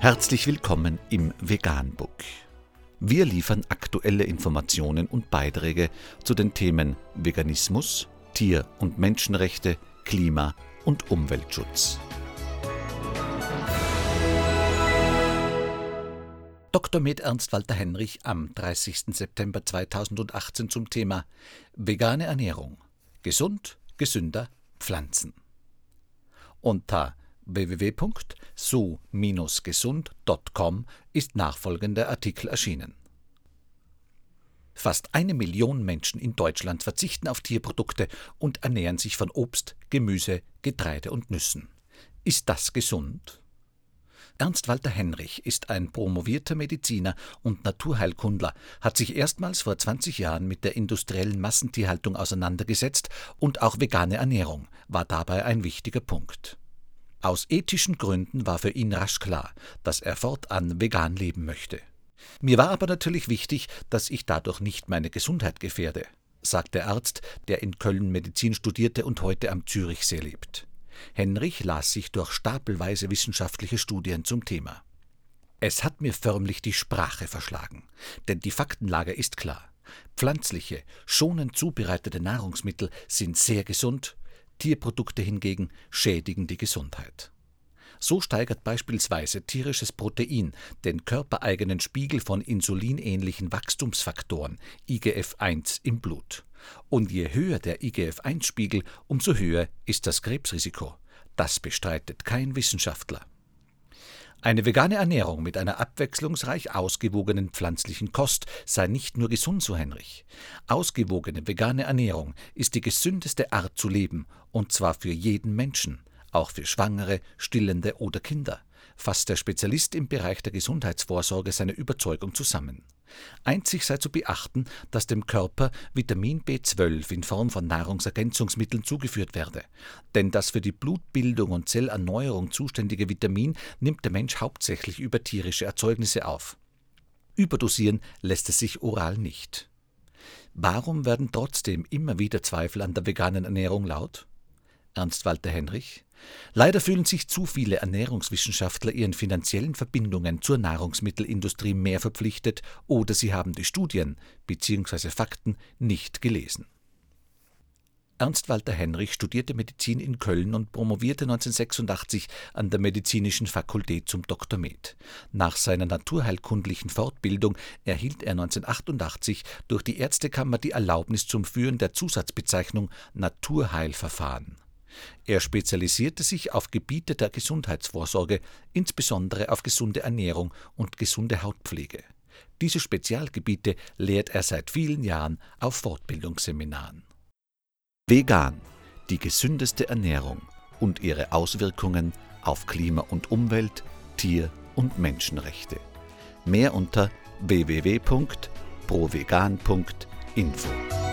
Herzlich willkommen im Veganbook. Wir liefern aktuelle Informationen und Beiträge zu den Themen Veganismus, Tier- und Menschenrechte, Klima- und Umweltschutz. Dr. Med Ernst Walter Henrich am 30. September 2018 zum Thema Vegane Ernährung. Gesund, gesünder, Pflanzen. Unter www.so-gesund.com ist nachfolgender Artikel erschienen. Fast eine Million Menschen in Deutschland verzichten auf Tierprodukte und ernähren sich von Obst, Gemüse, Getreide und Nüssen. Ist das gesund? Ernst Walter Henrich ist ein promovierter Mediziner und Naturheilkundler, hat sich erstmals vor 20 Jahren mit der industriellen Massentierhaltung auseinandergesetzt und auch vegane Ernährung war dabei ein wichtiger Punkt. Aus ethischen Gründen war für ihn rasch klar, dass er fortan vegan leben möchte. Mir war aber natürlich wichtig, dass ich dadurch nicht meine Gesundheit gefährde, sagt der Arzt, der in Köln Medizin studierte und heute am Zürichsee lebt. Henrich las sich durch stapelweise wissenschaftliche Studien zum Thema. Es hat mir förmlich die Sprache verschlagen, denn die Faktenlage ist klar. Pflanzliche, schonend zubereitete Nahrungsmittel sind sehr gesund, Tierprodukte hingegen schädigen die Gesundheit. So steigert beispielsweise tierisches Protein den körpereigenen Spiegel von insulinähnlichen Wachstumsfaktoren IGF-1 im Blut. Und je höher der IGF-1-Spiegel, umso höher ist das Krebsrisiko. Das bestreitet kein Wissenschaftler. Eine vegane Ernährung mit einer abwechslungsreich ausgewogenen pflanzlichen Kost sei nicht nur gesund, so Henrich. Ausgewogene vegane Ernährung ist die gesündeste Art zu leben, und zwar für jeden Menschen, auch für Schwangere, Stillende oder Kinder, fasst der Spezialist im Bereich der Gesundheitsvorsorge seine Überzeugung zusammen. Einzig sei zu beachten, dass dem Körper Vitamin B12 in Form von Nahrungsergänzungsmitteln zugeführt werde. Denn das für die Blutbildung und Zellerneuerung zuständige Vitamin nimmt der Mensch hauptsächlich über tierische Erzeugnisse auf. Überdosieren lässt es sich oral nicht. Warum werden trotzdem immer wieder Zweifel an der veganen Ernährung laut? Ernst Walter Henrich Leider fühlen sich zu viele Ernährungswissenschaftler ihren finanziellen Verbindungen zur Nahrungsmittelindustrie mehr verpflichtet oder sie haben die Studien bzw. Fakten nicht gelesen. Ernst Walter Henrich studierte Medizin in Köln und promovierte 1986 an der Medizinischen Fakultät zum Dr. Med. Nach seiner naturheilkundlichen Fortbildung erhielt er 1988 durch die Ärztekammer die Erlaubnis zum Führen der Zusatzbezeichnung Naturheilverfahren. Er spezialisierte sich auf Gebiete der Gesundheitsvorsorge, insbesondere auf gesunde Ernährung und gesunde Hautpflege. Diese Spezialgebiete lehrt er seit vielen Jahren auf Fortbildungsseminaren. Vegan, die gesündeste Ernährung und ihre Auswirkungen auf Klima und Umwelt, Tier- und Menschenrechte. Mehr unter www.provegan.info.